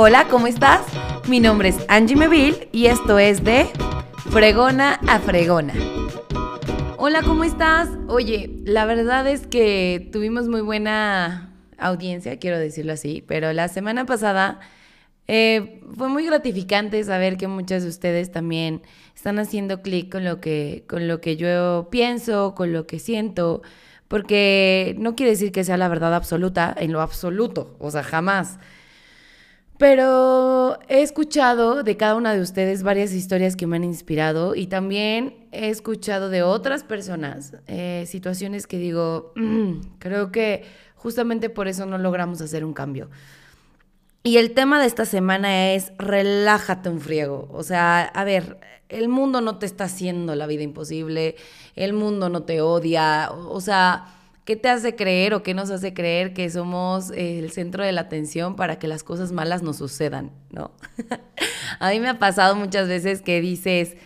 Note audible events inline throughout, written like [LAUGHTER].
Hola, ¿cómo estás? Mi nombre es Angie Meville y esto es de Fregona a Fregona. Hola, ¿cómo estás? Oye, la verdad es que tuvimos muy buena audiencia, quiero decirlo así, pero la semana pasada eh, fue muy gratificante saber que muchas de ustedes también están haciendo clic con lo que con lo que yo pienso, con lo que siento, porque no quiere decir que sea la verdad absoluta en lo absoluto, o sea, jamás. Pero he escuchado de cada una de ustedes varias historias que me han inspirado y también he escuchado de otras personas eh, situaciones que digo, mm, creo que justamente por eso no logramos hacer un cambio. Y el tema de esta semana es relájate un friego. O sea, a ver, el mundo no te está haciendo la vida imposible, el mundo no te odia, o sea ¿Qué te hace creer o qué nos hace creer que somos el centro de la atención para que las cosas malas nos sucedan, ¿no? [LAUGHS] a mí me ha pasado muchas veces que dices,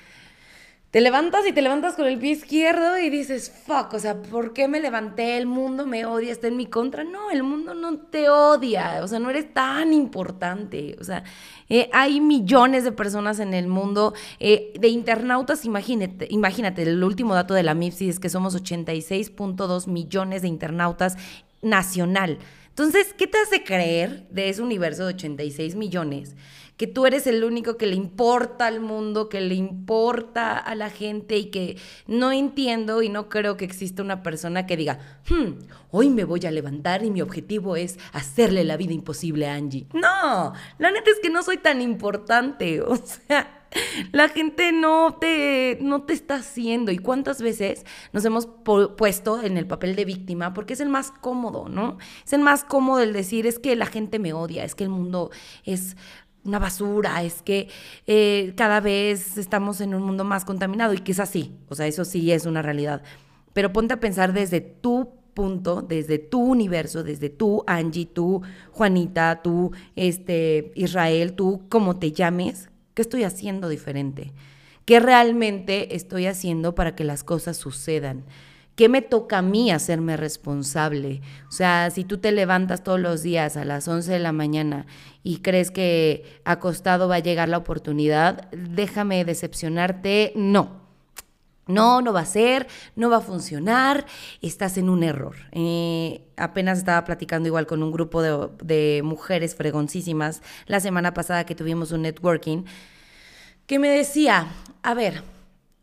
te levantas y te levantas con el pie izquierdo y dices, fuck, o sea, ¿por qué me levanté? El mundo me odia, está en mi contra. No, el mundo no te odia, o sea, no eres tan importante. O sea, eh, hay millones de personas en el mundo, eh, de internautas, imagínate, imagínate, el último dato de la MIPSI es que somos 86.2 millones de internautas nacional. Entonces, ¿qué te hace creer de ese universo de 86 millones? Que tú eres el único que le importa al mundo, que le importa a la gente y que no entiendo y no creo que exista una persona que diga, hmm, hoy me voy a levantar y mi objetivo es hacerle la vida imposible a Angie. No, la neta es que no soy tan importante, [LAUGHS] o sea... La gente no te, no te está haciendo. ¿Y cuántas veces nos hemos puesto en el papel de víctima? Porque es el más cómodo, ¿no? Es el más cómodo el decir, es que la gente me odia, es que el mundo es una basura, es que eh, cada vez estamos en un mundo más contaminado y que es así, o sea, eso sí es una realidad. Pero ponte a pensar desde tu punto, desde tu universo, desde tú, Angie, tú, Juanita, tú, este, Israel, tú, como te llames, ¿qué estoy haciendo diferente? ¿Qué realmente estoy haciendo para que las cosas sucedan? ¿Qué me toca a mí hacerme responsable? O sea, si tú te levantas todos los días a las 11 de la mañana y crees que acostado va a llegar la oportunidad, déjame decepcionarte, no. No, no va a ser, no va a funcionar, estás en un error. Eh, apenas estaba platicando igual con un grupo de, de mujeres fregoncísimas la semana pasada que tuvimos un networking, que me decía, a ver,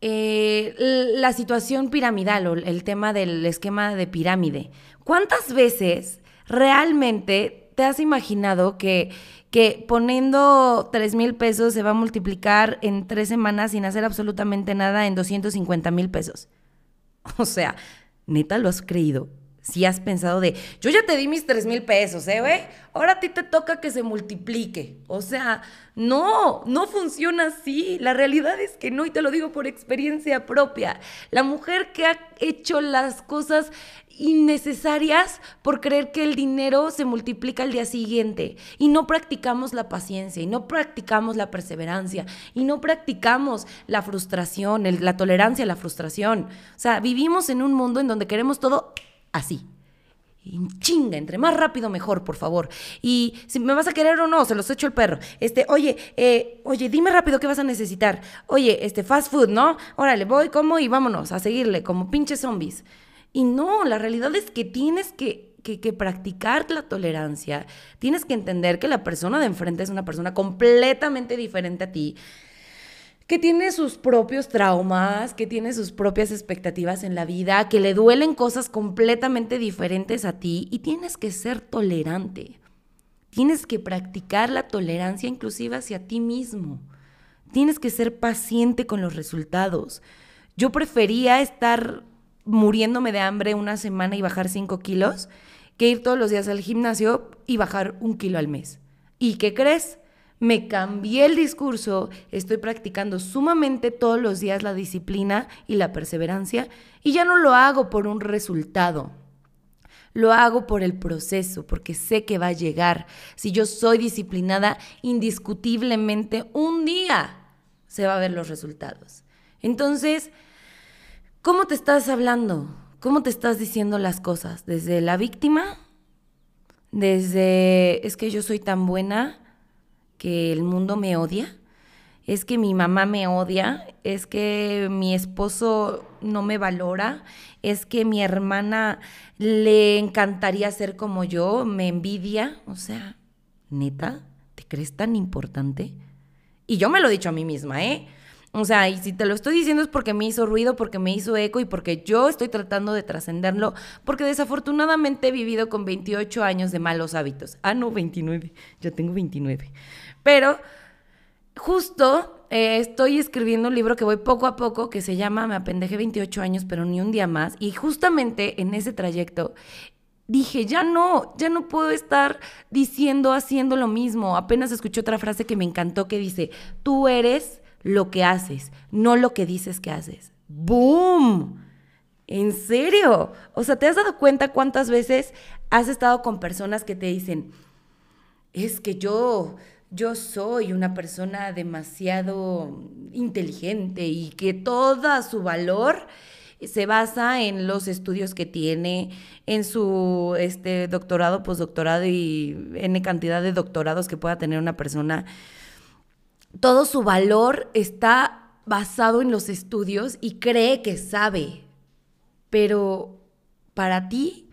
eh, la situación piramidal o el tema del esquema de pirámide. ¿Cuántas veces realmente te has imaginado que, que poniendo 3 mil pesos se va a multiplicar en tres semanas sin hacer absolutamente nada en 250 mil pesos? [LAUGHS] O sea, neta, ¿lo has creído? Si has pensado de, yo ya te di mis 3 mil pesos, ¿eh, güey? Ahora a ti te toca que se multiplique. O sea, no, no funciona así. La realidad es que no, y te lo digo por experiencia propia. La mujer que ha hecho las cosas innecesarias por creer que el dinero se multiplica al día siguiente y no practicamos la paciencia y no practicamos la perseverancia y no practicamos la frustración, la tolerancia a la frustración. O sea, vivimos en un mundo en donde queremos todo así. chinga, entre más rápido mejor, por favor. Y si me vas a querer o no, se los echo el perro. Este, oye, eh, oye, dime rápido qué vas a necesitar. Oye, este, fast food, ¿no? Órale, voy, como y vámonos a seguirle, como pinches zombies. Y no, la realidad es que tienes que, que, practicar la tolerancia. Tienes que entender que la persona de enfrente es una persona completamente diferente a ti que tiene sus propios traumas, que tiene sus propias expectativas en la vida, que le duelen cosas completamente diferentes a ti y tienes que ser tolerante. Tienes que practicar la tolerancia inclusive hacia ti mismo. Tienes que ser paciente con los resultados. Yo prefería estar muriéndome de hambre una semana y bajar 5 kilos que ir todos los días al gimnasio y bajar un kilo al mes. ¿Y qué crees? Me cambié el discurso, estoy practicando sumamente todos los días la disciplina y la perseverancia y ya no lo hago por un resultado. Lo hago por el proceso, porque sé que va a llegar. Si yo soy disciplinada, indiscutiblemente un día se va a ver los resultados. Entonces, ¿cómo te estás hablando? ¿Cómo te estás diciendo las cosas? ¿Desde la víctima? ¿Desde es que yo soy tan buena? Que el mundo me odia, es que mi mamá me odia, es que mi esposo no me valora, es que mi hermana le encantaría ser como yo, me envidia, o sea, neta, ¿te crees tan importante? Y yo me lo he dicho a mí misma, ¿eh? O sea, y si te lo estoy diciendo es porque me hizo ruido, porque me hizo eco y porque yo estoy tratando de trascenderlo, porque desafortunadamente he vivido con 28 años de malos hábitos. Ah, no, 29, ya tengo 29. Pero justo eh, estoy escribiendo un libro que voy poco a poco, que se llama Me apendejé 28 años, pero ni un día más. Y justamente en ese trayecto dije, ya no, ya no puedo estar diciendo, haciendo lo mismo. Apenas escuché otra frase que me encantó que dice, tú eres lo que haces, no lo que dices que haces. ¡Boom! ¿En serio? O sea, ¿te has dado cuenta cuántas veces has estado con personas que te dicen, es que yo, yo soy una persona demasiado inteligente y que todo su valor se basa en los estudios que tiene, en su este, doctorado, postdoctorado y en cantidad de doctorados que pueda tener una persona todo su valor está basado en los estudios y cree que sabe. Pero para ti,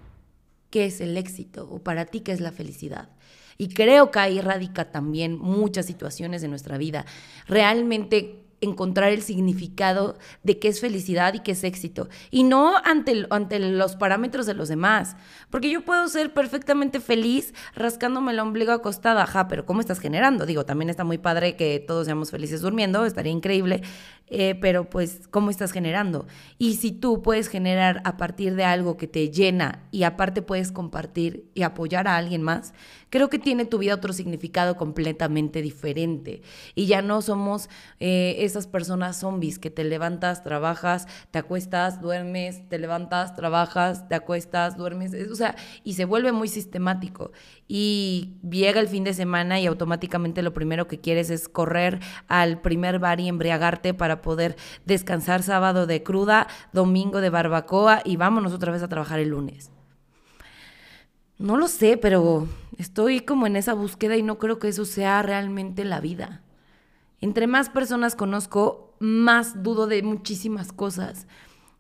¿qué es el éxito? ¿O para ti qué es la felicidad? Y creo que ahí radica también muchas situaciones de nuestra vida. Realmente encontrar el significado de qué es felicidad y qué es éxito. Y no ante, ante los parámetros de los demás. Porque yo puedo ser perfectamente feliz rascándome el ombligo acostada, ajá, pero ¿cómo estás generando? Digo, también está muy padre que todos seamos felices durmiendo, estaría increíble, eh, pero pues, ¿cómo estás generando? Y si tú puedes generar a partir de algo que te llena y aparte puedes compartir y apoyar a alguien más, creo que tiene tu vida otro significado completamente diferente. Y ya no somos eh, esas personas zombies que te levantas, trabajas, te acuestas, duermes, te levantas, trabajas, te acuestas, duermes, o sea, y se vuelve muy sistemático. Y llega el fin de semana y automáticamente lo primero que quieres es correr al primer bar y embriagarte para poder descansar sábado de cruda, domingo de barbacoa y vámonos otra vez a trabajar el lunes. No lo sé, pero estoy como en esa búsqueda y no creo que eso sea realmente la vida. Entre más personas conozco, más dudo de muchísimas cosas,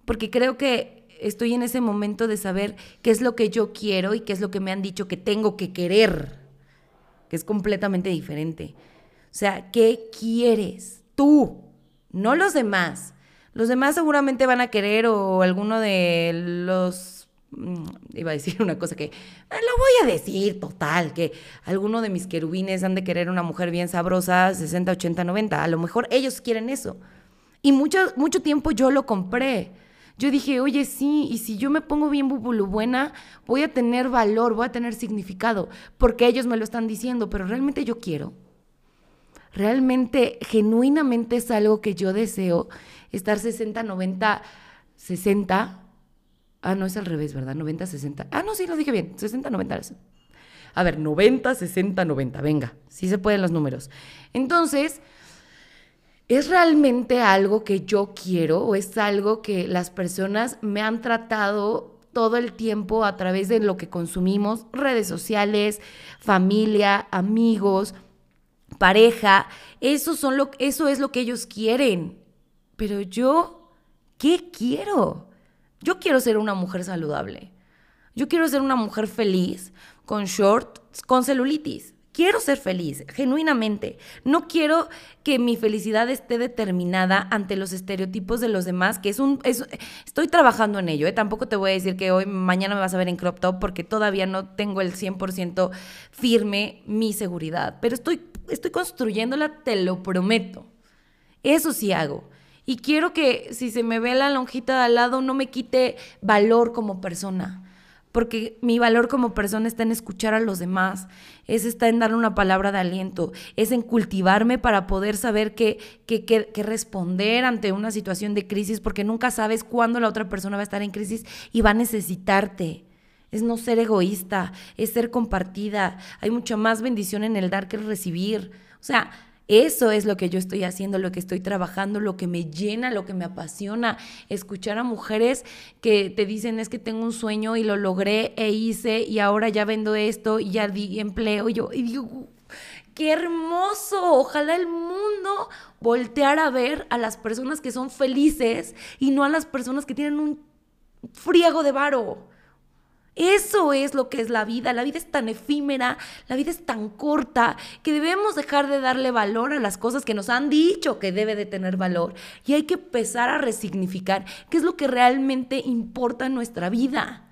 porque creo que estoy en ese momento de saber qué es lo que yo quiero y qué es lo que me han dicho que tengo que querer, que es completamente diferente. O sea, ¿qué quieres tú? No los demás. Los demás seguramente van a querer o alguno de los mm, iba a decir una cosa que eh, lo voy a decir total, que alguno de mis querubines han de querer una mujer bien sabrosa, 60, 80, 90, a lo mejor ellos quieren eso. Y mucho, mucho tiempo yo lo compré. Yo dije, oye, sí, y si yo me pongo bien buena, voy a tener valor, voy a tener significado, porque ellos me lo están diciendo, pero realmente yo quiero realmente, genuinamente es algo que yo deseo, estar 60, 90, 60. Ah, no es al revés, ¿verdad? 90, 60. Ah, no, sí, lo dije bien. 60, 90. A ver, 90, 60, 90. Venga, sí se pueden los números. Entonces, ¿es realmente algo que yo quiero o es algo que las personas me han tratado todo el tiempo a través de lo que consumimos, redes sociales, familia, amigos? Pareja, eso, son lo, eso es lo que ellos quieren. Pero yo, ¿qué quiero? Yo quiero ser una mujer saludable. Yo quiero ser una mujer feliz, con shorts, con celulitis. Quiero ser feliz, genuinamente. No quiero que mi felicidad esté determinada ante los estereotipos de los demás, que es un... estoy trabajando en ello, ¿eh? Tampoco te voy a decir que hoy, mañana me vas a ver en crop top porque todavía no tengo el 100% firme mi seguridad. Pero estoy, estoy construyéndola, te lo prometo. Eso sí hago. Y quiero que si se me ve la lonjita de al lado no me quite valor como persona porque mi valor como persona está en escuchar a los demás, es está en darle una palabra de aliento, es en cultivarme para poder saber qué, qué, qué, responder ante una situación de crisis, porque nunca sabes cuándo la otra persona va a estar en crisis y va a necesitarte. Es no ser egoísta, es ser compartida. Hay mucha más bendición en el dar que el recibir. O sea, eso es lo que yo estoy haciendo, lo que estoy trabajando, lo que me llena, lo que me apasiona. Escuchar a mujeres que te dicen es que tengo un sueño y lo logré e hice y ahora ya vendo esto y ya di empleo. Y yo y digo, qué hermoso. Ojalá el mundo volteara a ver a las personas que son felices y no a las personas que tienen un friego de varo. Eso es lo que es la vida. La vida es tan efímera, la vida es tan corta, que debemos dejar de darle valor a las cosas que nos han dicho que debe de tener valor. Y hay que empezar a resignificar qué es lo que realmente importa en nuestra vida.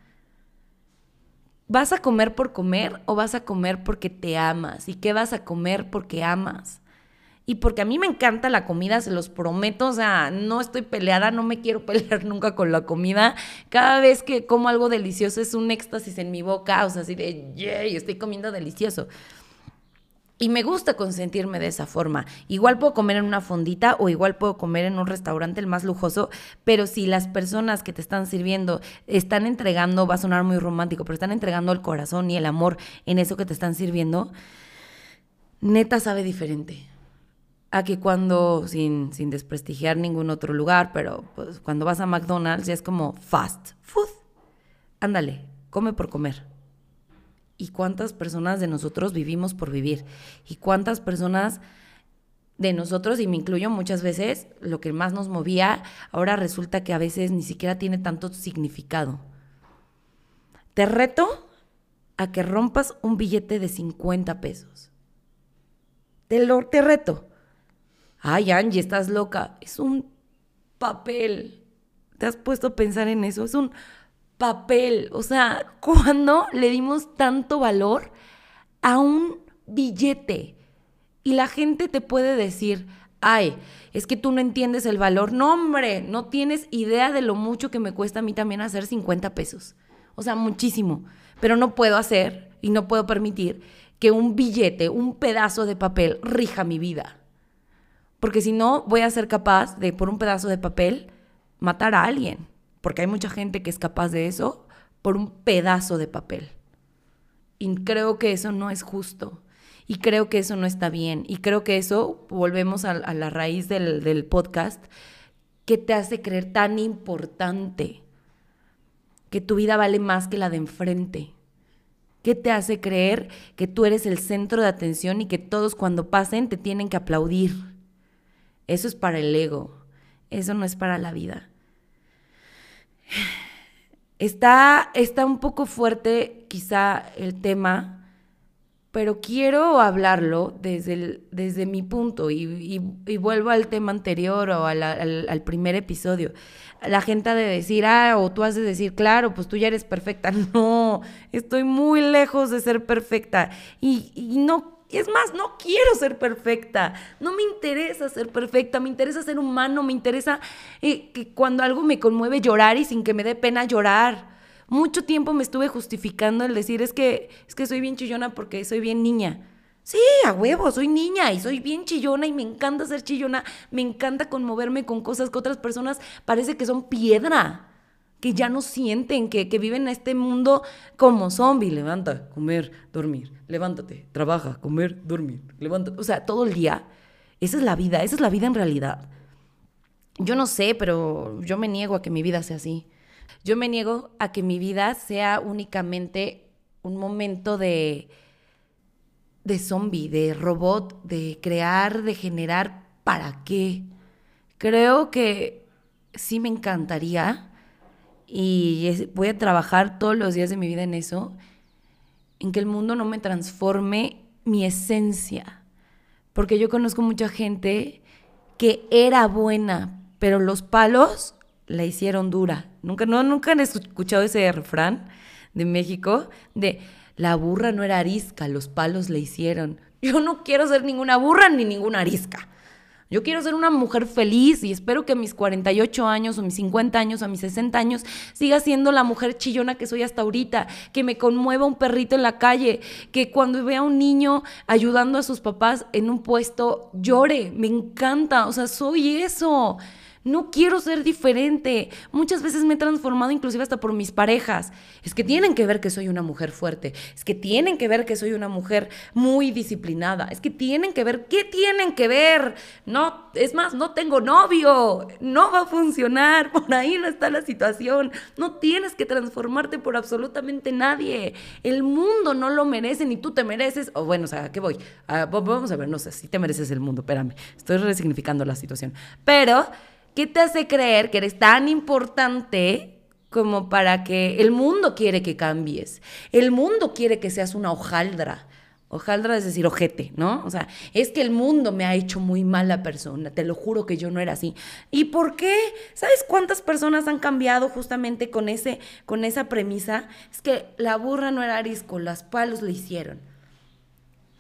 ¿Vas a comer por comer o vas a comer porque te amas? ¿Y qué vas a comer porque amas? Y porque a mí me encanta la comida, se los prometo, o sea, no estoy peleada, no me quiero [LAUGHS] pelear nunca con la comida. Cada vez que como algo delicioso es un éxtasis en mi boca, o sea, así de, yay, estoy comiendo delicioso. Y me gusta consentirme de esa forma. Igual puedo comer en una fondita o igual puedo comer en un restaurante el más lujoso, pero si las personas que te están sirviendo están entregando, va a sonar muy romántico, pero están entregando el corazón y el amor en eso que te están sirviendo, neta sabe diferente a que cuando, sin, sin desprestigiar ningún otro lugar, pero pues cuando vas a McDonald's ya es como fast food. Ándale, come por comer. ¿Y cuántas personas de nosotros vivimos por vivir? ¿Y cuántas personas de nosotros, y me incluyo muchas veces, lo que más nos movía, ahora resulta que a veces ni siquiera tiene tanto significado? Te reto a que rompas un billete de 50 pesos. Te, lo, te reto ay Angie, estás loca, es un papel. ¿Te has puesto a pensar en eso? Es un papel. O sea, [LAUGHS] ¿cuándo le dimos tanto valor a un billete? Y la gente te puede decir, ay, es que tú no entiendes el valor. No, hombre, no tienes idea de lo mucho que me cuesta a mí también hacer 50 pesos. O sea, muchísimo. Pero no puedo hacer y no puedo permitir que un billete, un pedazo de papel, rija mi vida. Porque si no, voy a ser capaz de, por un pedazo de papel, matar a alguien. Porque hay mucha gente que es capaz de eso por un pedazo de papel. Y creo que eso no es justo. Y creo que eso no está bien. Y creo que eso, volvemos a, la raíz del, podcast, que te hace creer tan importante que tu vida vale más que la de enfrente. ¿Qué te hace creer que tú eres el centro de atención y que todos cuando pasen te tienen que aplaudir? Eso es para el ego, eso no es para la vida. Está, está un poco fuerte quizá el tema, pero quiero hablarlo desde, desde mi punto y, vuelvo al tema anterior o al, primer episodio. La gente ha de decir, ah, o tú has de decir, claro, pues tú ya eres perfecta. [LAUGHS] No, estoy muy lejos de ser perfecta y, y no es más, no quiero ser perfecta, no me interesa ser perfecta, me interesa ser humano, me interesa eh, que cuando algo me conmueve llorar y sin que me dé pena llorar. Mucho tiempo me estuve justificando el decir, es que, es que soy bien chillona porque soy bien niña. Sí, a huevo, soy niña y soy bien chillona y me encanta ser chillona, me encanta conmoverme con cosas que otras personas parece que son piedra que ya no sienten, que, viven en este mundo como zombie. Levanta, comer, dormir. Levántate, trabaja, comer, dormir. Levántate. O sea, todo el día. Esa es la vida, esa es la vida en realidad. Yo no sé, pero yo me niego a que mi vida sea así. Yo me niego a que mi vida sea únicamente un momento de, de zombie, de robot, de crear, de generar. ¿Para qué? Creo que sí me encantaría y voy a trabajar todos los días de mi vida en eso, en que el mundo no me transforme mi esencia. Porque yo conozco mucha gente que era buena, pero los palos la hicieron dura. Nunca, no, nunca han escuchado ese refrán de México de la burra no era arisca, los palos le hicieron. Yo no quiero ser ninguna burra ni ninguna arisca. Yo quiero ser una mujer feliz y espero que a mis 48 años o mis 50 años o mis 60 años siga siendo la mujer chillona que soy hasta ahorita, que me conmueva un perrito en la calle, que cuando vea a un niño ayudando a sus papás en un puesto llore, me encanta, o sea, soy eso. No quiero ser diferente. Muchas veces me he transformado inclusive hasta por mis parejas. Es que tienen que ver que soy una mujer fuerte. Es que tienen que ver que soy una mujer muy disciplinada. Es que tienen que ver, ¿qué tienen que ver? No, es más, no tengo novio. No va a funcionar. [LAUGHS] Por ahí no está la situación. No tienes que transformarte por absolutamente nadie. El mundo no lo merece ni tú te mereces. O bueno, o sea, ¿qué voy? Ah, vamos a ver, no sé si te mereces el mundo. Espérame, estoy resignificando la situación. Pero ¿Qué te hace creer que eres tan importante como para que el mundo quiere que cambies? El mundo quiere que seas una hojaldra. Hojaldra es decir, ojete, ¿no? O sea, es que el mundo me ha hecho muy mala persona, te lo juro que yo no era así. ¿Y por qué? ¿Sabes cuántas personas han cambiado justamente con, ese, con esa premisa? Es que la burra no era arisco, las palos le hicieron.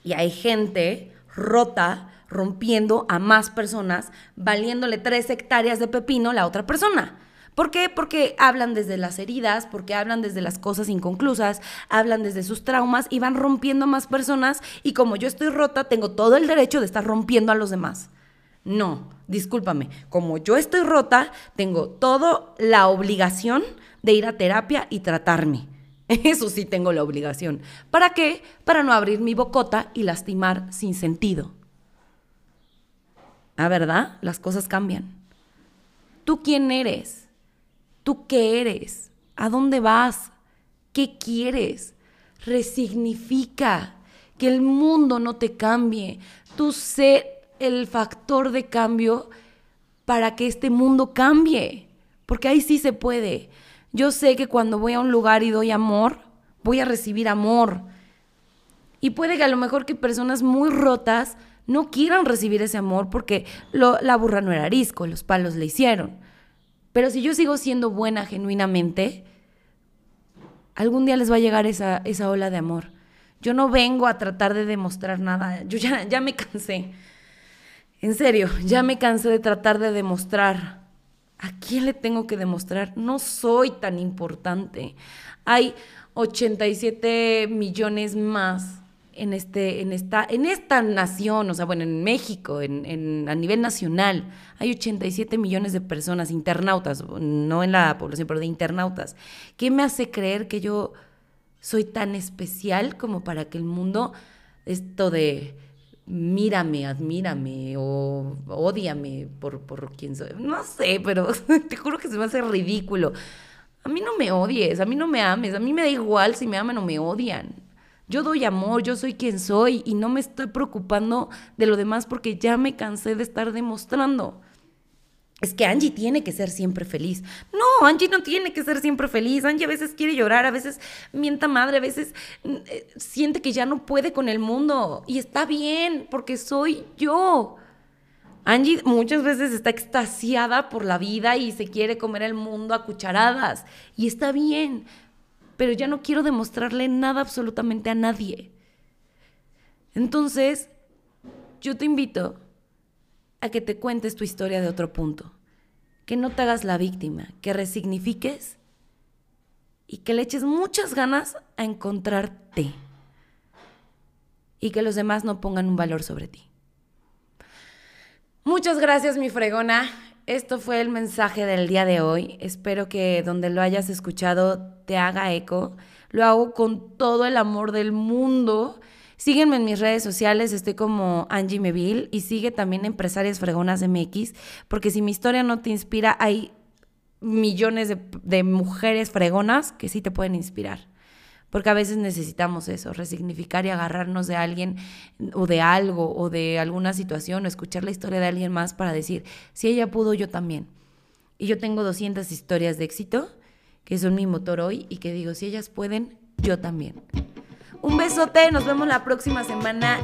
Y hay gente rota rompiendo a más personas, valiéndole tres hectáreas de pepino a la otra persona. ¿Por qué? Porque hablan desde las heridas, porque hablan desde las cosas inconclusas, hablan desde sus traumas y van rompiendo a más personas y como yo estoy rota, tengo todo el derecho de estar rompiendo a los demás. No, discúlpame, como yo estoy rota, tengo toda la obligación de ir a terapia y tratarme. [LAUGHS] Eso sí tengo la obligación. ¿Para qué? Para no abrir mi bocota y lastimar sin sentido. ¿Ah, verdad? Las cosas cambian. ¿Tú quién eres? ¿Tú qué eres? ¿A dónde vas? ¿Qué quieres? Resignifica. Que el mundo no te cambie. Tú sé el factor de cambio para que este mundo cambie. Porque ahí sí se puede. Yo sé que cuando voy a un lugar y doy amor, voy a recibir amor. Y puede que a lo mejor que personas muy rotas no quieran recibir ese amor porque la burra no era arisco, los palos le hicieron. Pero si yo sigo siendo buena genuinamente, algún día les va a llegar esa, esa ola de amor. Yo no vengo a tratar de demostrar nada, yo ya, ya me cansé. En serio, ya me cansé de tratar de demostrar. ¿A quién le tengo que demostrar? No soy tan importante. Hay 87 millones más en, este, en, esta, en esta nación, o sea, bueno, en México, en, a nivel nacional, hay 87 millones de personas, internautas, no en la población, pero de internautas. ¿Qué me hace creer que yo soy tan especial como para que el mundo, esto de mírame, admírame o odiame por, por quien soy? No sé, pero [LAUGHS] te juro que se me hace ridículo. A mí no me odies, a mí no me ames, a mí me da igual si me aman o me odian. Yo doy amor, yo soy quien soy y no me estoy preocupando de lo demás porque ya me cansé de estar demostrando. Es que Angie tiene que ser siempre feliz. No, Angie no tiene que ser siempre feliz. Angie a veces quiere llorar, a veces mienta madre, a veces mm, eh, siente que ya no puede con el mundo. Y está bien, porque soy yo. Angie muchas veces está extasiada por la vida y se quiere comer el mundo a cucharadas. Y está bien, pero ya no quiero demostrarle nada absolutamente a nadie. Entonces, yo te invito a que te cuentes tu historia de otro punto, que no te hagas la víctima, que resignifiques y que le eches muchas ganas a encontrarte y que los demás no pongan un valor sobre ti. Muchas gracias, mi fregona. Esto fue el mensaje del día de hoy. Espero que donde lo hayas escuchado te haga eco. Lo hago con todo el amor del mundo. Sígueme en mis redes sociales, estoy como Angie Meville y sigue también Empresarias Fregonas MX, porque si mi historia no te inspira, hay millones de, de mujeres fregonas que sí te pueden inspirar porque a veces necesitamos eso, resignificar y agarrarnos de alguien o de algo o de alguna situación o escuchar la historia de alguien más para decir, si ella pudo, yo también. Y yo tengo 200 historias de éxito que son mi motor hoy y que digo, si ellas pueden, yo también. Un besote, nos vemos la próxima semana.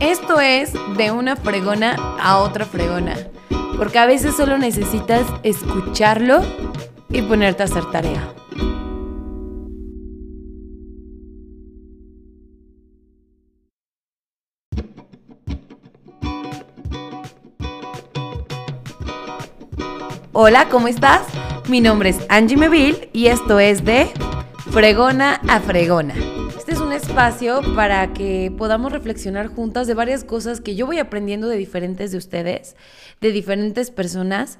Esto es de una fregona a otra fregona, porque a veces solo necesitas escucharlo y ponerte a hacer tarea. Hola, ¿cómo estás? Mi nombre es Angie Meville y esto es de Fregona a Fregona. Este es un espacio para que podamos reflexionar juntas de varias cosas que yo voy aprendiendo de diferentes de ustedes, de diferentes personas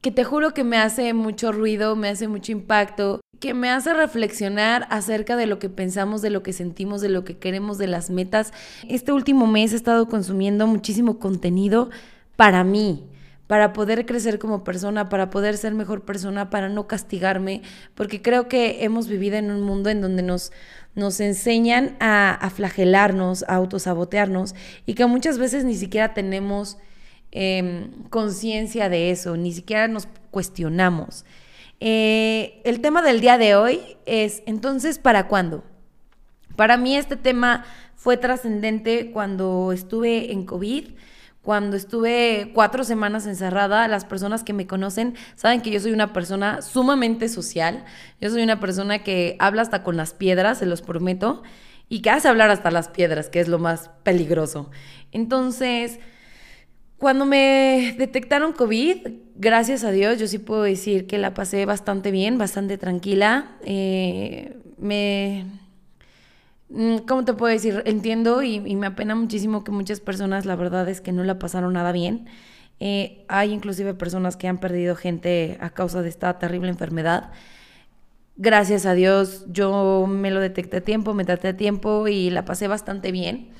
que te juro que me hace mucho ruido, me hace mucho impacto, que me hace reflexionar acerca de lo que pensamos, de lo que sentimos, de lo que queremos, de las metas. Este último mes he estado consumiendo muchísimo contenido para mí, para poder crecer como persona, para poder ser mejor persona, para no castigarme, porque creo que hemos vivido en un mundo en donde nos, nos enseñan a, a flagelarnos, a autosabotearnos y que muchas veces ni siquiera tenemos Em, conciencia de eso, ni siquiera nos cuestionamos. Eh, el tema del día de hoy es, entonces, ¿para cuándo? Para mí este tema fue trascendente cuando estuve en COVID, cuando estuve cuatro semanas encerrada. Las personas que me conocen saben que yo soy una persona sumamente social. Yo soy una persona que habla hasta con las piedras, se los prometo, y que hace hablar hasta las piedras, que es lo más peligroso. Entonces, cuando me detectaron COVID, gracias a Dios, yo sí puedo decir que la pasé bastante bien, bastante tranquila. Eh, me. Mm, ¿Cómo te puedo decir? Entiendo y, me apena muchísimo que muchas personas, la verdad es que no la pasaron nada bien. Eh, hay inclusive personas que han perdido gente a causa de esta terrible enfermedad. Gracias a Dios, yo me lo detecté a tiempo, me traté a tiempo y la pasé bastante bien.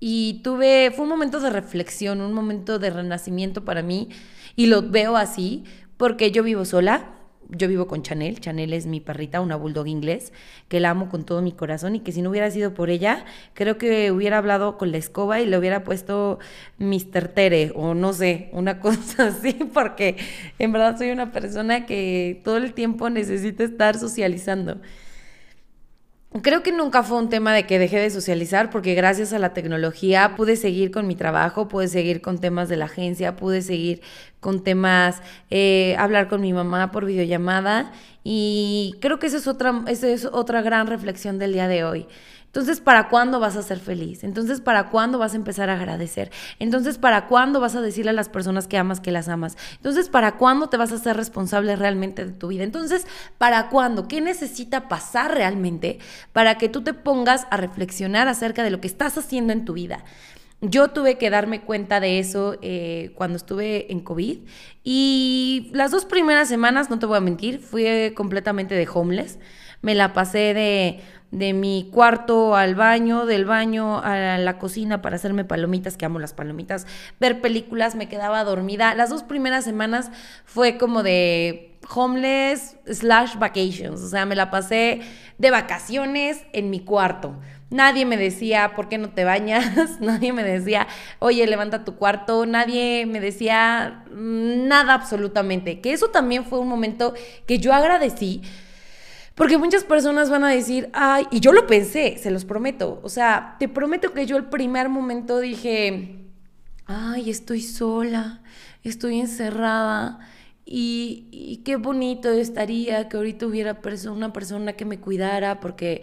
Y tuve, fue un momento de reflexión, un momento de renacimiento para mí, y lo veo así, porque yo vivo sola, yo vivo con Chanel, Chanel es mi perrita, una bulldog inglés, que la amo con todo mi corazón y que si no hubiera sido por ella, creo que hubiera hablado con la escoba y le hubiera puesto Mr. Tere o no sé, una [LAUGHS] cosa así, porque en verdad soy una persona que todo el tiempo necesita estar socializando. Creo que nunca fue un tema de que dejé de socializar porque gracias a la tecnología pude seguir con mi trabajo, pude seguir con temas de la agencia, pude seguir con temas, eh, hablar con mi mamá por videollamada y creo que esa es otra, esa es otra gran reflexión del día de hoy. Entonces, ¿para cuándo vas a ser feliz? Entonces, ¿para cuándo vas a empezar a agradecer? Entonces, ¿para cuándo vas a decirle a las personas que amas que las amas? Entonces, ¿para cuándo te vas a ser responsable realmente de tu vida? Entonces, ¿para cuándo? ¿Qué necesita pasar realmente para que tú te pongas a reflexionar acerca de lo que estás haciendo en tu vida? Yo tuve que darme cuenta de eso eh, cuando estuve en COVID y las dos primeras semanas, no te voy a mentir, fui completamente de homeless. Me la pasé de de mi cuarto al baño, del baño a la cocina para hacerme palomitas, que amo las palomitas, ver películas, me quedaba dormida. Las dos primeras semanas fue como de homeless slash vacations, o sea, me la pasé de vacaciones en mi cuarto. Nadie me decía, ¿por qué no te bañas? [LAUGHS] Nadie me decía, oye, levanta tu cuarto. Nadie me decía nada absolutamente. Que eso también fue un momento que yo agradecí porque muchas personas van a decir, ay, y yo lo pensé, se los prometo. O sea, te prometo que yo el primer momento dije, ay, estoy sola, estoy encerrada. Y, y qué bonito estaría que ahorita hubiera una persona que me cuidara, porque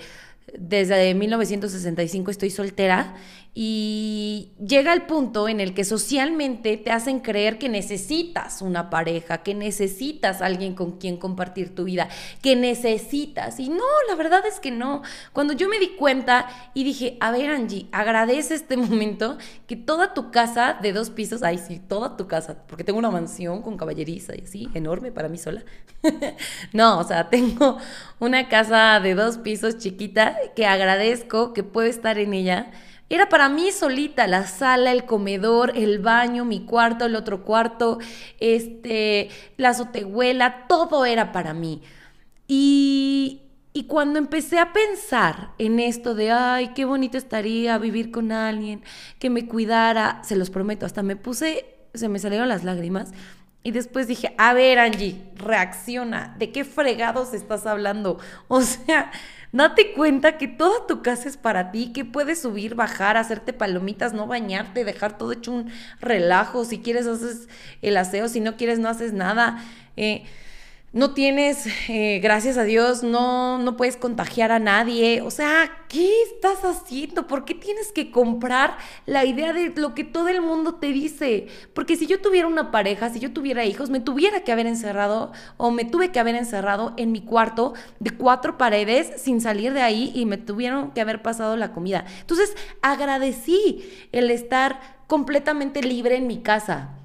desde 1965 estoy soltera y llega el punto en el que socialmente te hacen creer que necesitas una pareja, que necesitas alguien con quien compartir tu vida, que necesitas. Y no, la verdad es que no. Cuando yo me di cuenta y dije, a ver Angie, agradece este [LAUGHS] momento que toda tu casa de dos pisos, ay sí, toda tu casa, porque tengo una mansión con caballeriza y así, enorme para mí sola. [LAUGHS] no, o sea, tengo una casa de dos pisos chiquita que agradezco que puedo estar en ella era para mí solita, la sala, el comedor, el baño, mi cuarto, el otro cuarto, este, la azotehuela, todo era para mí. Y, y cuando empecé a pensar en esto de, ay, qué bonito estaría vivir con alguien que me cuidara, se los prometo, hasta me puse, se me salieron las lágrimas. Y después dije, a ver, Angie, reacciona, ¿de qué fregados estás hablando? [LAUGHS] O sea, Date cuenta que toda tu casa es para ti, que puedes subir, bajar, hacerte palomitas, no bañarte, dejar todo hecho un relajo. Si quieres haces el aseo, si no quieres no haces nada. Eh, no tienes, eh, gracias a Dios, no, no puedes contagiar a nadie. O sea, ¿qué estás haciendo? ¿Por qué tienes que comprar la idea de lo que todo el mundo te dice? Porque si yo tuviera una pareja, si yo tuviera hijos, me tuviera que haber encerrado o me tuve que haber encerrado en mi cuarto de cuatro paredes sin salir de ahí y me tuvieron que haber pasado la comida. Entonces, agradecí el estar completamente libre en mi casa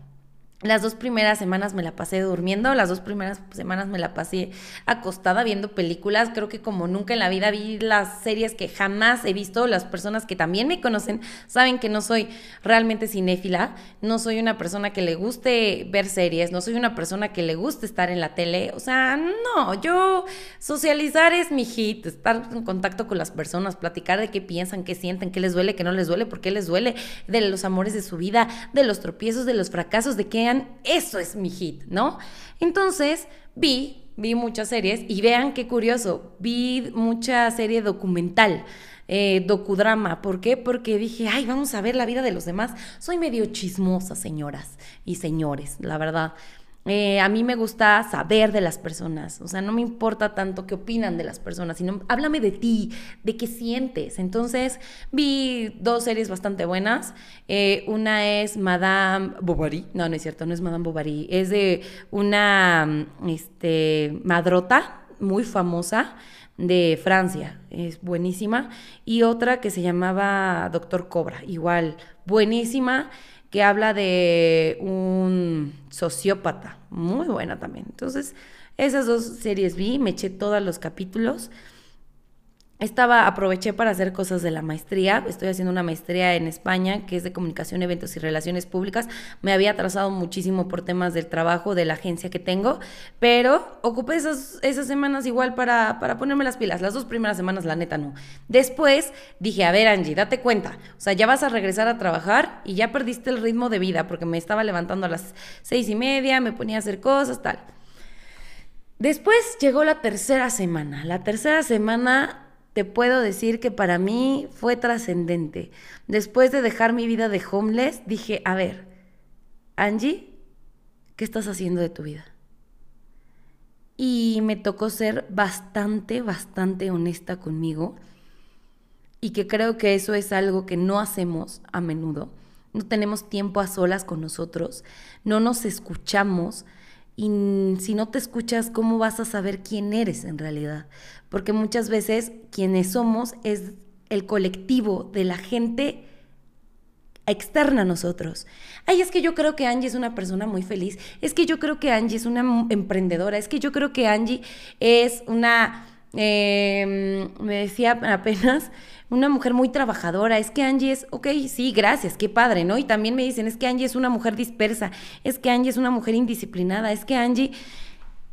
las dos primeras semanas me la pasé durmiendo, las dos primeras semanas me la pasé acostada viendo películas. Creo que como nunca en la vida vi las series que jamás he visto. Las personas que también me conocen saben que no soy realmente cinéfila, no soy una persona que le guste ver series, no soy una persona que le guste estar en la tele. O sea, no, yo socializar es mi hit, estar en contacto con las personas, platicar de qué piensan, qué sienten, qué les duele, qué no les duele, por qué les duele, de los amores de su vida, de los tropiezos, de los fracasos, de qué eso es mi hit, ¿no? Entonces vi, vi muchas series y vean qué curioso, vi mucha serie documental. Eh, docudrama. ¿Por qué? Porque dije, ay, vamos a ver la vida de los demás. Soy medio chismosa, señoras y señores, la verdad. Eh, a mí me gusta saber de las personas, o sea, no me importa tanto qué opinan de las personas, sino háblame de ti, de qué sientes. Entonces, vi dos series bastante buenas. Eh, una es Madame Bovary, no, no es cierto, no es Madame Bovary, es de una este, madrota muy famosa de Francia, es buenísima, y otra que se llamaba Doctor Cobra, igual, buenísima que habla de un sociópata, muy buena también. Entonces, esas dos series vi, me eché todos los capítulos estaba, aproveché para hacer cosas de la maestría. Estoy haciendo una maestría en España que es de comunicación, eventos y relaciones públicas. Me había atrasado muchísimo por temas del trabajo, de la agencia que tengo, pero ocupé esas, esas semanas igual para, para ponerme las pilas. Las dos primeras semanas, la neta, no. Después dije, a ver, Angie, date cuenta. O sea, ya vas a regresar a trabajar y ya perdiste el ritmo de vida porque me estaba levantando a las seis y media, me ponía a hacer cosas, tal. Después llegó la tercera semana. La tercera semana te puedo decir que para mí fue trascendente. Después de dejar mi vida de homeless, dije, a ver, Angie, ¿qué estás haciendo de tu vida? Y me tocó ser bastante, bastante honesta conmigo y que creo que eso es algo que no hacemos a menudo. No tenemos tiempo a solas con nosotros, no nos escuchamos, y si no te escuchas, ¿cómo vas a saber quién eres en realidad? Porque muchas veces quienes somos es el colectivo de la gente externa a nosotros. Ay, es que yo creo que Angie es una persona muy feliz. Es que yo creo que Angie es una emprendedora. Es que yo creo que Angie es una... Em, me decía apenas una mujer muy trabajadora, es que Angie es, ok, sí, gracias, qué padre, ¿no? Y también me dicen, es que Angie es una mujer dispersa, es que Angie es una mujer indisciplinada, es que Angie...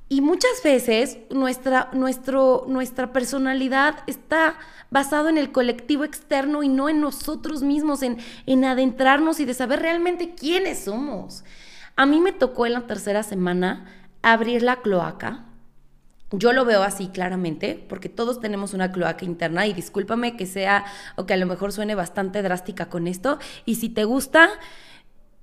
Y muchas veces nuestra, nuestro, nuestra personalidad está basado en el colectivo externo y no en nosotros mismos, en, en adentrarnos y de saber realmente quiénes somos. A mí me tocó en la tercera semana abrir la cloaca yo lo veo así claramente, porque todos tenemos una cloaca interna y discúlpame que sea o que a lo mejor suene bastante drástica con esto. Y si te gusta,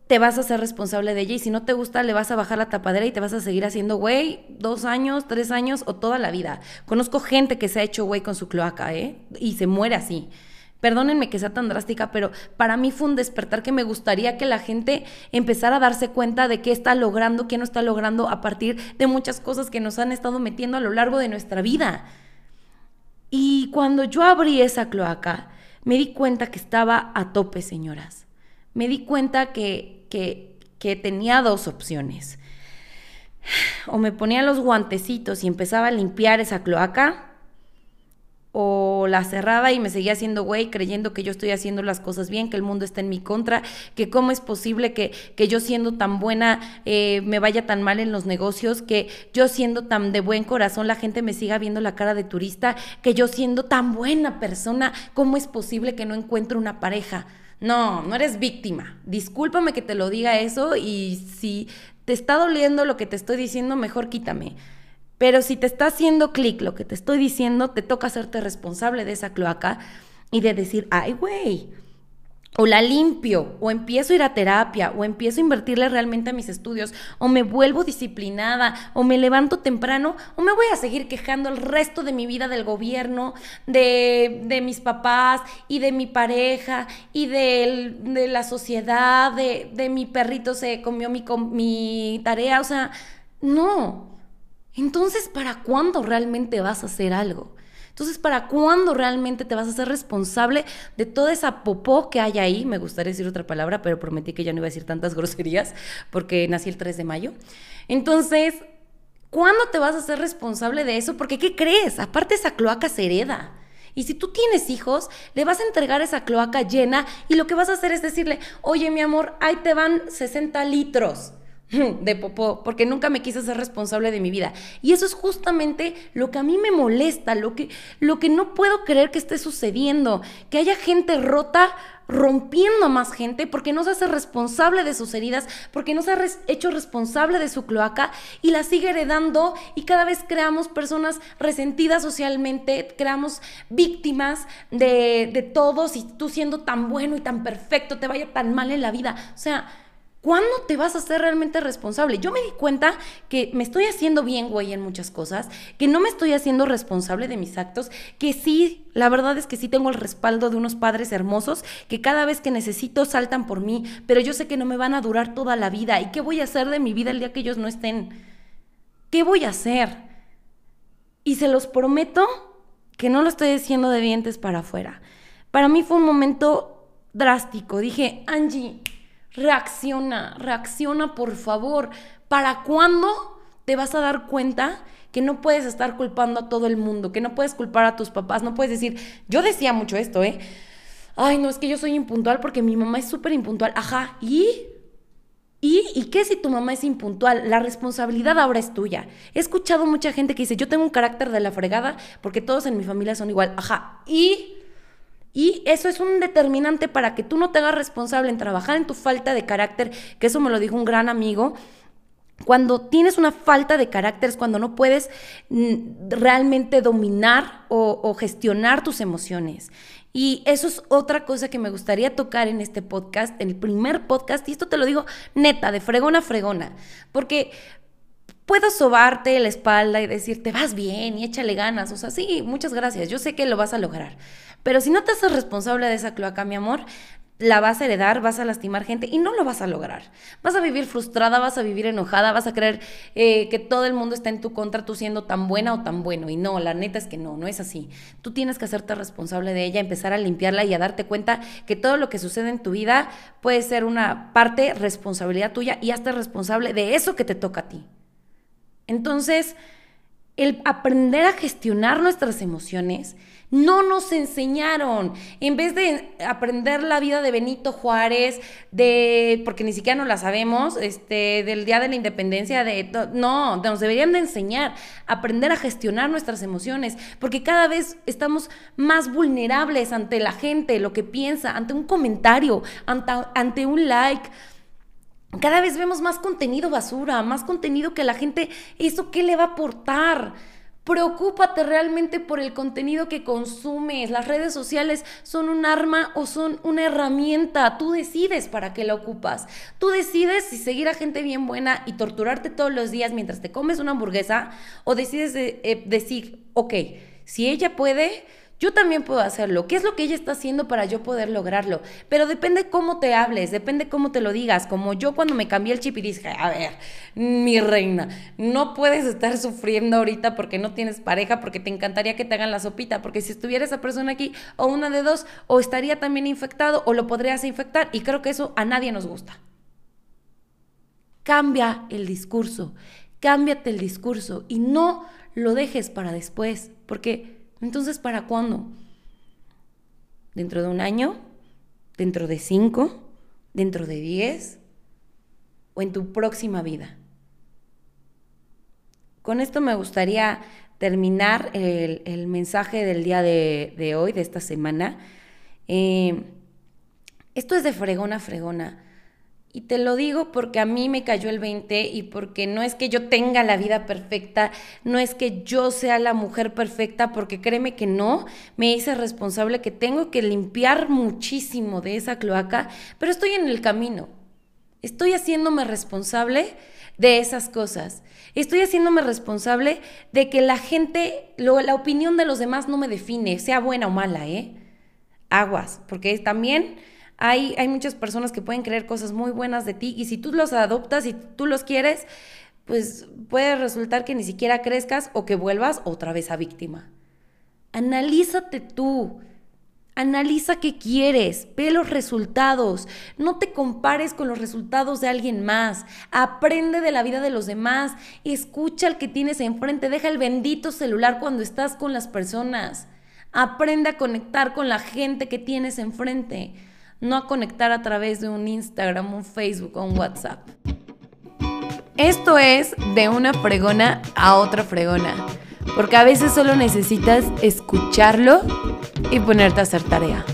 te vas a ser responsable de ella y si no te gusta, le vas a bajar la tapadera y te vas a seguir haciendo güey dos años, tres años o toda la vida. Conozco gente que se ha hecho güey con su cloaca, ¿eh? Y se muere así. Perdónenme que sea tan drástica, pero para mí fue un despertar que me gustaría que la gente empezara a darse cuenta de qué está logrando, qué no está logrando a partir de muchas cosas que nos han estado metiendo a lo largo de nuestra vida. Y cuando yo abrí esa cloaca, me di cuenta que estaba a tope, señoras. Me di cuenta que, que, que tenía dos opciones. O me ponía los guantecitos y empezaba a limpiar esa cloaca, o la cerraba y me seguía haciendo güey creyendo que yo estoy haciendo las cosas bien, que el mundo está en mi contra, que cómo es posible que, que yo siendo tan buena eh, me vaya tan mal en los negocios, que yo siendo tan de buen corazón la gente me siga viendo la cara de turista, que yo siendo tan buena persona, ¿cómo es posible que no encuentre una pareja? No, no eres víctima. Discúlpame que te lo diga eso y si te está doliendo lo que te estoy diciendo, mejor quítame. Pero si te está haciendo clic lo que te estoy diciendo, te toca hacerte responsable de esa cloaca y de decir, ay, güey, o la limpio, o empiezo a ir a terapia, o empiezo a invertirle realmente a mis estudios, o me vuelvo disciplinada, o me levanto temprano, o me voy a seguir quejando el resto de mi vida del gobierno, de, de mis papás y de mi pareja y de, de la sociedad, de, de, mi perrito se comió mi, mi tarea, o sea, no, entonces, ¿para cuándo realmente vas a hacer algo? Entonces, ¿para cuándo realmente te vas a ser responsable de toda esa popó que hay ahí? Me gustaría decir otra palabra, pero prometí que ya no iba a decir tantas [LAUGHS] groserías porque nací el 3 de mayo. Entonces, ¿cuándo te vas a ser responsable de eso? Porque, ¿qué crees? Aparte, esa cloaca se hereda. Y si tú tienes hijos, le vas a entregar esa cloaca llena y lo que vas a hacer es decirle, oye mi amor, ahí te van 60 litros [LAUGHS] de popó, porque nunca me quise ser responsable de mi vida. Y eso es justamente lo que a mí me molesta, lo que, lo que no puedo creer que esté sucediendo, que haya gente rota rompiendo más gente porque no se hace responsable de sus heridas, porque no se ha hecho responsable de su cloaca y la sigue heredando y cada vez creamos personas resentidas socialmente, creamos víctimas de, de todos y tú siendo tan bueno y tan perfecto te vaya tan mal en la vida. O sea, ¿Cuándo te vas a ser realmente responsable? Yo me di cuenta que me estoy haciendo bien, güey, en muchas cosas, que no me estoy haciendo responsable de mis actos, que sí, la verdad es que sí tengo el respaldo de unos padres hermosos que cada vez que necesito saltan por mí, pero yo sé que no me van a durar toda la vida. ¿Y qué voy a hacer de mi vida el día que ellos no estén? ¿Qué voy a hacer? Y se los prometo que no lo estoy diciendo de dientes para afuera. Para mí fue un momento drástico. Dije, Angie, Reacciona, reacciona por favor. ¿Para cuándo te vas a dar cuenta que no puedes estar culpando a todo el mundo, que no puedes culpar a tus papás, no puedes decir, yo decía mucho esto, ¿eh? Ay, no, es que yo soy impuntual porque mi mamá es súper impuntual. Ajá, ¿y? ¿Y, ¿Y qué si tu mamá es impuntual? La responsabilidad ahora es tuya. He escuchado mucha gente que dice, yo tengo un carácter de la fregada porque todos en mi familia son igual. Ajá, ¿y? Y eso es un determinante para que tú no te hagas responsable en trabajar en tu falta de carácter, que eso me lo dijo un gran amigo. Cuando tienes una falta de carácter es cuando no puedes mm, realmente dominar o, gestionar tus emociones. Y eso es otra cosa que me gustaría tocar en este podcast, en el primer podcast, y esto te lo digo neta, de fregona a fregona, porque puedo sobarte la espalda y decirte, vas bien y échale ganas, o sea, sí, muchas gracias, yo sé que lo vas a lograr, pero si no te haces responsable de esa cloaca, mi amor, la vas a heredar, vas a lastimar gente y no lo vas a lograr. Vas a vivir frustrada, vas a vivir enojada, vas a creer eh, que todo el mundo está en tu contra, tú siendo tan buena o tan bueno. Y no, la neta es que no, no es así. Tú tienes que hacerte responsable de ella, empezar a limpiarla y a darte cuenta que todo lo que sucede en tu vida puede ser una parte responsabilidad tuya y hazte responsable de eso que te toca a ti. Entonces, el aprender a gestionar nuestras emociones no nos enseñaron. En vez de aprender la vida de Benito Juárez, de, porque ni siquiera no la sabemos, este, del Día de la Independencia, de, no, nos deberían de enseñar a aprender a gestionar nuestras emociones, porque cada vez estamos más vulnerables ante la gente, lo que piensa, ante un comentario, ante, ante un like cada vez vemos más contenido basura, más contenido que la gente, ¿eso qué le va a aportar? Preocúpate realmente por el contenido que consumes. Las redes sociales son un arma o son una herramienta. Tú decides para qué la ocupas. Tú decides si seguir a gente bien buena y torturarte todos los días mientras te comes una hamburguesa o decides eh, decir, ok, si ella puede, yo también puedo hacerlo. ¿Qué es lo que ella está haciendo para yo poder lograrlo? Pero depende cómo te hables, depende cómo te lo digas. Como yo cuando me cambié el chip y dije, a ver, mi reina, no puedes estar sufriendo ahorita porque no tienes pareja, porque te encantaría que te hagan la sopita, porque si estuviera esa persona aquí, o una de dos, o estaría también infectado, o lo podrías infectar. Y creo que eso a nadie nos gusta. Cambia el discurso, cámbiate el discurso y no lo dejes para después, porque entonces, ¿para cuándo? ¿Dentro de un año? ¿Dentro de cinco? ¿Dentro de diez? ¿O en tu próxima vida? Con esto me gustaría terminar el, mensaje del día de, hoy, de esta semana. Eh, esto es de fregona a fregona. Y te lo digo porque a mí me cayó el 20 y porque no es que yo tenga la vida perfecta, no es que yo sea la mujer perfecta, porque créeme que no, me hice responsable que tengo que limpiar muchísimo de esa cloaca, pero estoy en el camino. Estoy haciéndome responsable de esas cosas. Estoy haciéndome responsable de que la gente, la opinión de los demás no me define, sea buena o mala, ¿eh? Aguas, porque también hay, muchas personas que pueden creer cosas muy buenas de ti y si tú los adoptas y tú los quieres, pues puede resultar que ni siquiera crezcas o que vuelvas otra vez a víctima. Analízate tú. Analiza qué quieres, ve los resultados, no te compares con los resultados de alguien más, aprende de la vida de los demás, escucha al que tienes enfrente, deja el bendito celular cuando estás con las personas, aprende a conectar con la gente que tienes enfrente, no a conectar a través de un Instagram, un Facebook o un WhatsApp. Esto es de una fregona a otra fregona, porque a veces solo necesitas escucharlo y ponerte a hacer tarea.